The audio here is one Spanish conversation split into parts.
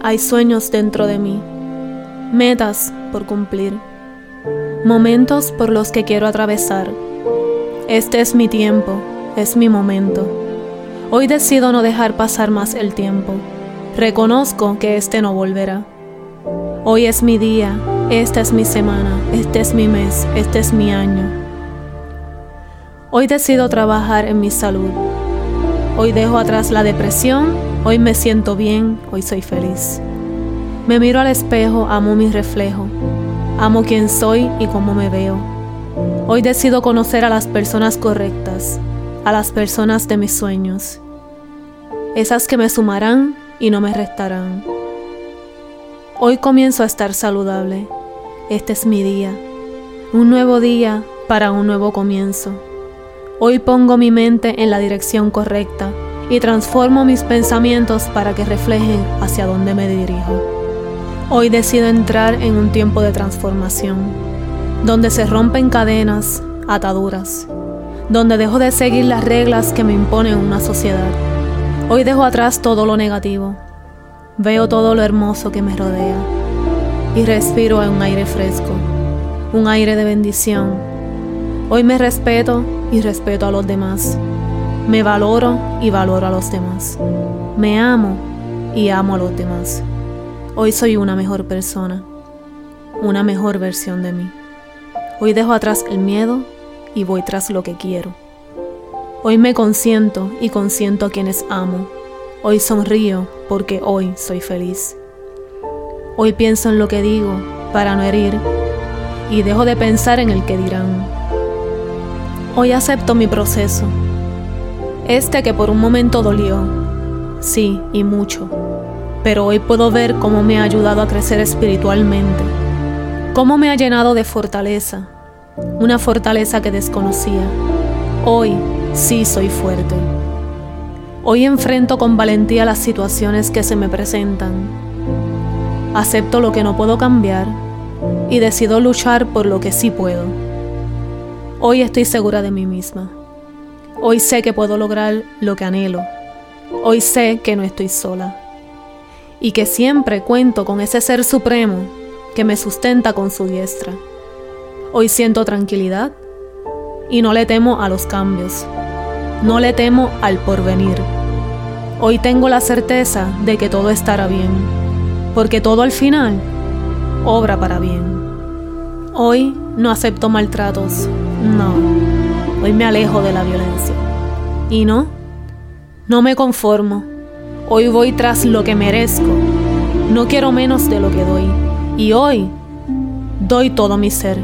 Hay sueños dentro de mí, metas por cumplir, momentos por los que quiero atravesar. Este es mi tiempo, es mi momento. Hoy decido no dejar pasar más el tiempo. Reconozco que este no volverá. Hoy es mi día, esta es mi semana, este es mi mes, este es mi año. Hoy decido trabajar en mi salud. Hoy dejo atrás la depresión, hoy me siento bien, hoy soy feliz. Me miro al espejo, amo mi reflejo, amo quién soy y cómo me veo. Hoy decido conocer a las personas correctas, a las personas de mis sueños, esas que me sumarán y no me restarán. Hoy comienzo a estar saludable. Este es mi día. Un nuevo día para un nuevo comienzo. Hoy pongo mi mente en la dirección correcta y transformo mis pensamientos para que reflejen hacia dónde me dirijo. Hoy decido entrar en un tiempo de transformación, donde se rompen cadenas, ataduras, donde dejo de seguir las reglas que me impone una sociedad. Hoy dejo atrás todo lo negativo Veo todo lo hermoso que me rodea y respiro un aire fresco, un aire de bendición. Hoy me respeto y respeto a los demás. Me valoro y valoro a los demás. Me amo y amo a los demás. Hoy soy una mejor persona, una mejor versión de mí. Hoy dejo atrás el miedo y voy tras lo que quiero. Hoy me consiento y consiento a quienes amo Hoy sonrío porque hoy soy feliz. Hoy pienso en lo que digo para no herir y dejo de pensar en el que dirán. Hoy acepto mi proceso, este que por un momento dolió, sí, y mucho, pero hoy puedo ver cómo me ha ayudado a crecer espiritualmente, cómo me ha llenado de fortaleza, una fortaleza que desconocía. Hoy sí soy fuerte. Hoy enfrento con valentía las situaciones que se me presentan. Acepto lo que no puedo cambiar y decido luchar por lo que sí puedo. Hoy estoy segura de mí misma. Hoy sé que puedo lograr lo que anhelo. Hoy sé que no estoy sola. Y que siempre cuento con ese ser supremo que me sustenta con su diestra. Hoy siento tranquilidad y no le temo a los cambios. No le temo al porvenir. Hoy tengo la certeza de que todo estará bien, porque todo al final obra para bien. Hoy no acepto maltratos, no. Hoy me alejo de la violencia. Y no, no me conformo. Hoy voy tras lo que merezco. No quiero menos de lo que doy. Y hoy doy todo mi ser.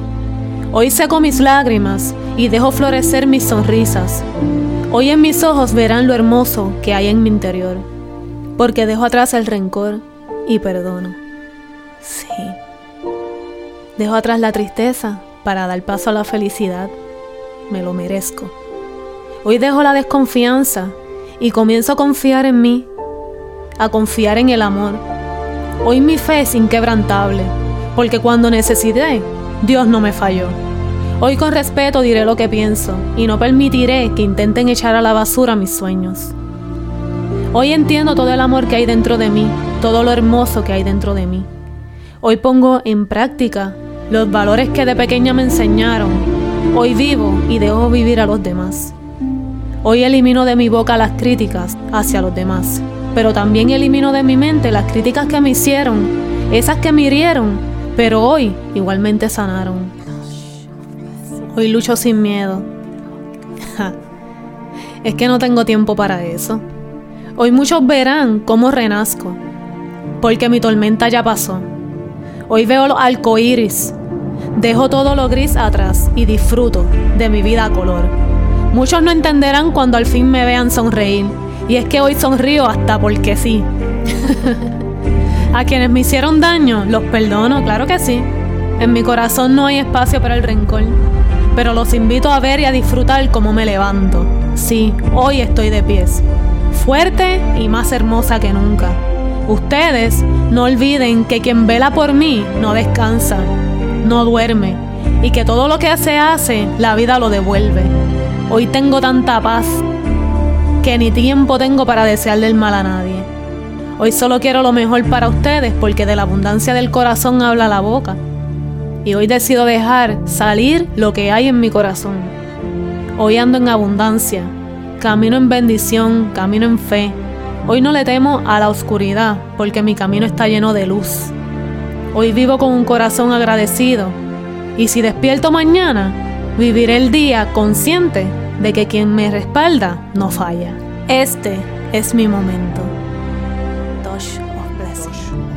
Hoy seco mis lágrimas y dejo florecer mis sonrisas. Hoy en mis ojos verán lo hermoso que hay en mi interior, porque dejo atrás el rencor y perdono. Sí. Dejo atrás la tristeza para dar paso a la felicidad. Me lo merezco. Hoy dejo la desconfianza y comienzo a confiar en mí, a confiar en el amor. Hoy mi fe es inquebrantable, porque cuando necesité, Dios no me falló. Hoy con respeto diré lo que pienso y no permitiré que intenten echar a la basura mis sueños. Hoy entiendo todo el amor que hay dentro de mí, todo lo hermoso que hay dentro de mí. Hoy pongo en práctica los valores que de pequeña me enseñaron. Hoy vivo y dejo vivir a los demás. Hoy elimino de mi boca las críticas hacia los demás, pero también elimino de mi mente las críticas que me hicieron, esas que me hirieron, pero hoy igualmente sanaron. Hoy lucho sin miedo. es que no tengo tiempo para eso. Hoy muchos verán cómo renazco, porque mi tormenta ya pasó. Hoy veo los arcoíris. Dejo todo lo gris atrás y disfruto de mi vida a color. Muchos no entenderán cuando al fin me vean sonreír. Y es que hoy sonrío hasta porque sí. a quienes me hicieron daño, los perdono, claro que sí. En mi corazón no hay espacio para el rencor pero los invito a ver y a disfrutar cómo me levanto. Sí, hoy estoy de pies, fuerte y más hermosa que nunca. Ustedes no olviden que quien vela por mí no descansa, no duerme y que todo lo que se hace, la vida lo devuelve. Hoy tengo tanta paz que ni tiempo tengo para desearle el mal a nadie. Hoy solo quiero lo mejor para ustedes porque de la abundancia del corazón habla la boca. Y hoy decido dejar salir lo que hay en mi corazón. Hoy ando en abundancia, camino en bendición, camino en fe. Hoy no le temo a la oscuridad porque mi camino está lleno de luz. Hoy vivo con un corazón agradecido y si despierto mañana, viviré el día consciente de que quien me respalda no falla. Este es mi momento. Touch of Blessing.